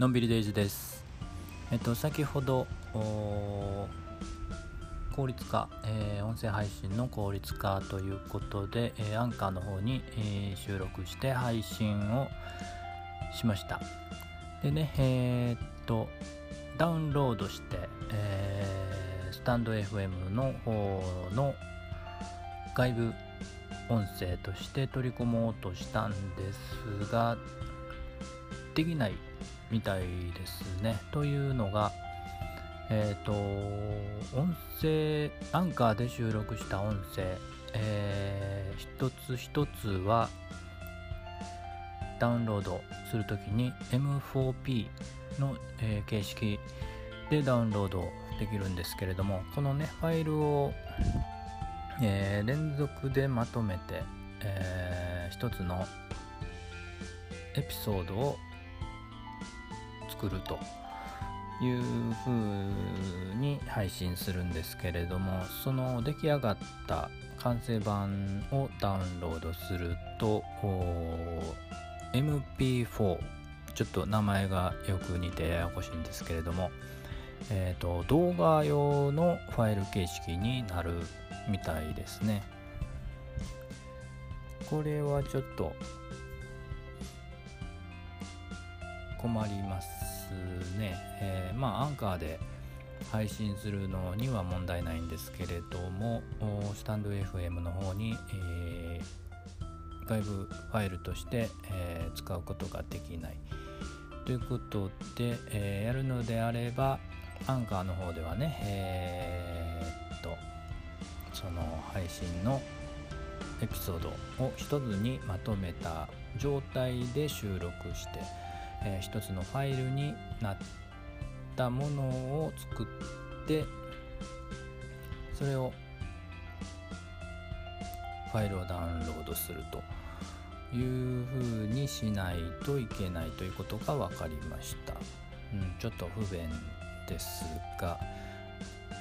のんびりデイズです。えっと先ほど効率化、えー、音声配信の効率化ということで、えー、アンカーの方に、えー、収録して配信をしました。でねえー、っとダウンロードして、えー、スタンド FM の方の外部音声として取り込もうとしたんですができないみたいですね。というのがえっ、ー、と音声アンカーで収録した音声、えー、一つ一つはダウンロードするときに M4P の、えー、形式でダウンロードできるんですけれどもこのねファイルをえー、連続でまとめて、えー、一つのエピソードを作るというふうに配信するんですけれどもその出来上がった完成版をダウンロードすると MP4 ちょっと名前がよく似てややこしいんですけれども、えーと動画用のファイル形式になるみたいですね。これはちょっと困ります。ね、えー、まあアンカーで配信するのには問題ないんですけれどもスタンド FM の方に、えー、外部ファイルとして、えー、使うことができない。ということで、えー、やるのであればアンカーの方ではね、え、っとその配信のエピソードを一つにまとめた状態で収録して、えー、一つのファイルになったものを作ってそれをファイルをダウンロードするというふうにしないといけないということが分かりました、うん、ちょっと不便ですが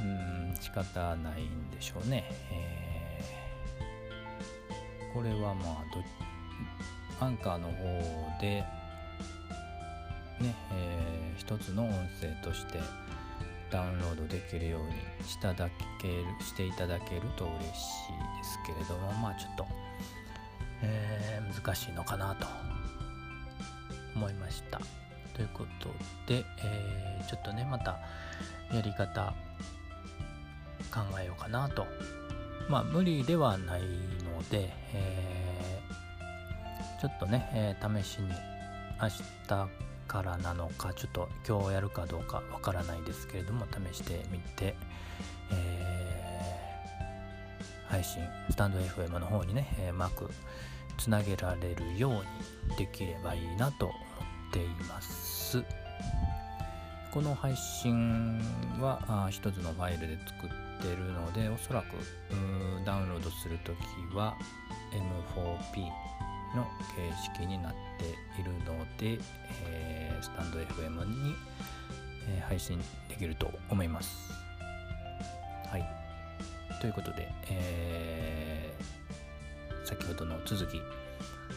うん仕方ないんでしょうね、えー、これはまあアンカーの方でね、えー、一つの音声としてダウンロードできるようにしただけるしていただけると嬉しいですけれどもまあちょっと、えー、難しいのかなと思いました。ということで、えー、ちょっとねまたやり方考えようかなと。まあ無理ではないので、えー、ちょっとね、えー、試しに明日からなのかちょっと今日やるかどうかわからないですけれども試してみて、えー、配信スタンド FM の方にね、え、うまくつなげられるようにできればいいなと思っています。この配信はあ一つのファイルで作ってるのでおそらくダウンロードするときは M4P の形式になってっているので、えー、スタンド FM に、えー、配信できると思います。はい。ということで、えー、先ほどの続き、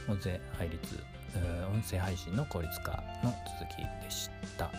音声配列、音声配信の効率化の続きでした。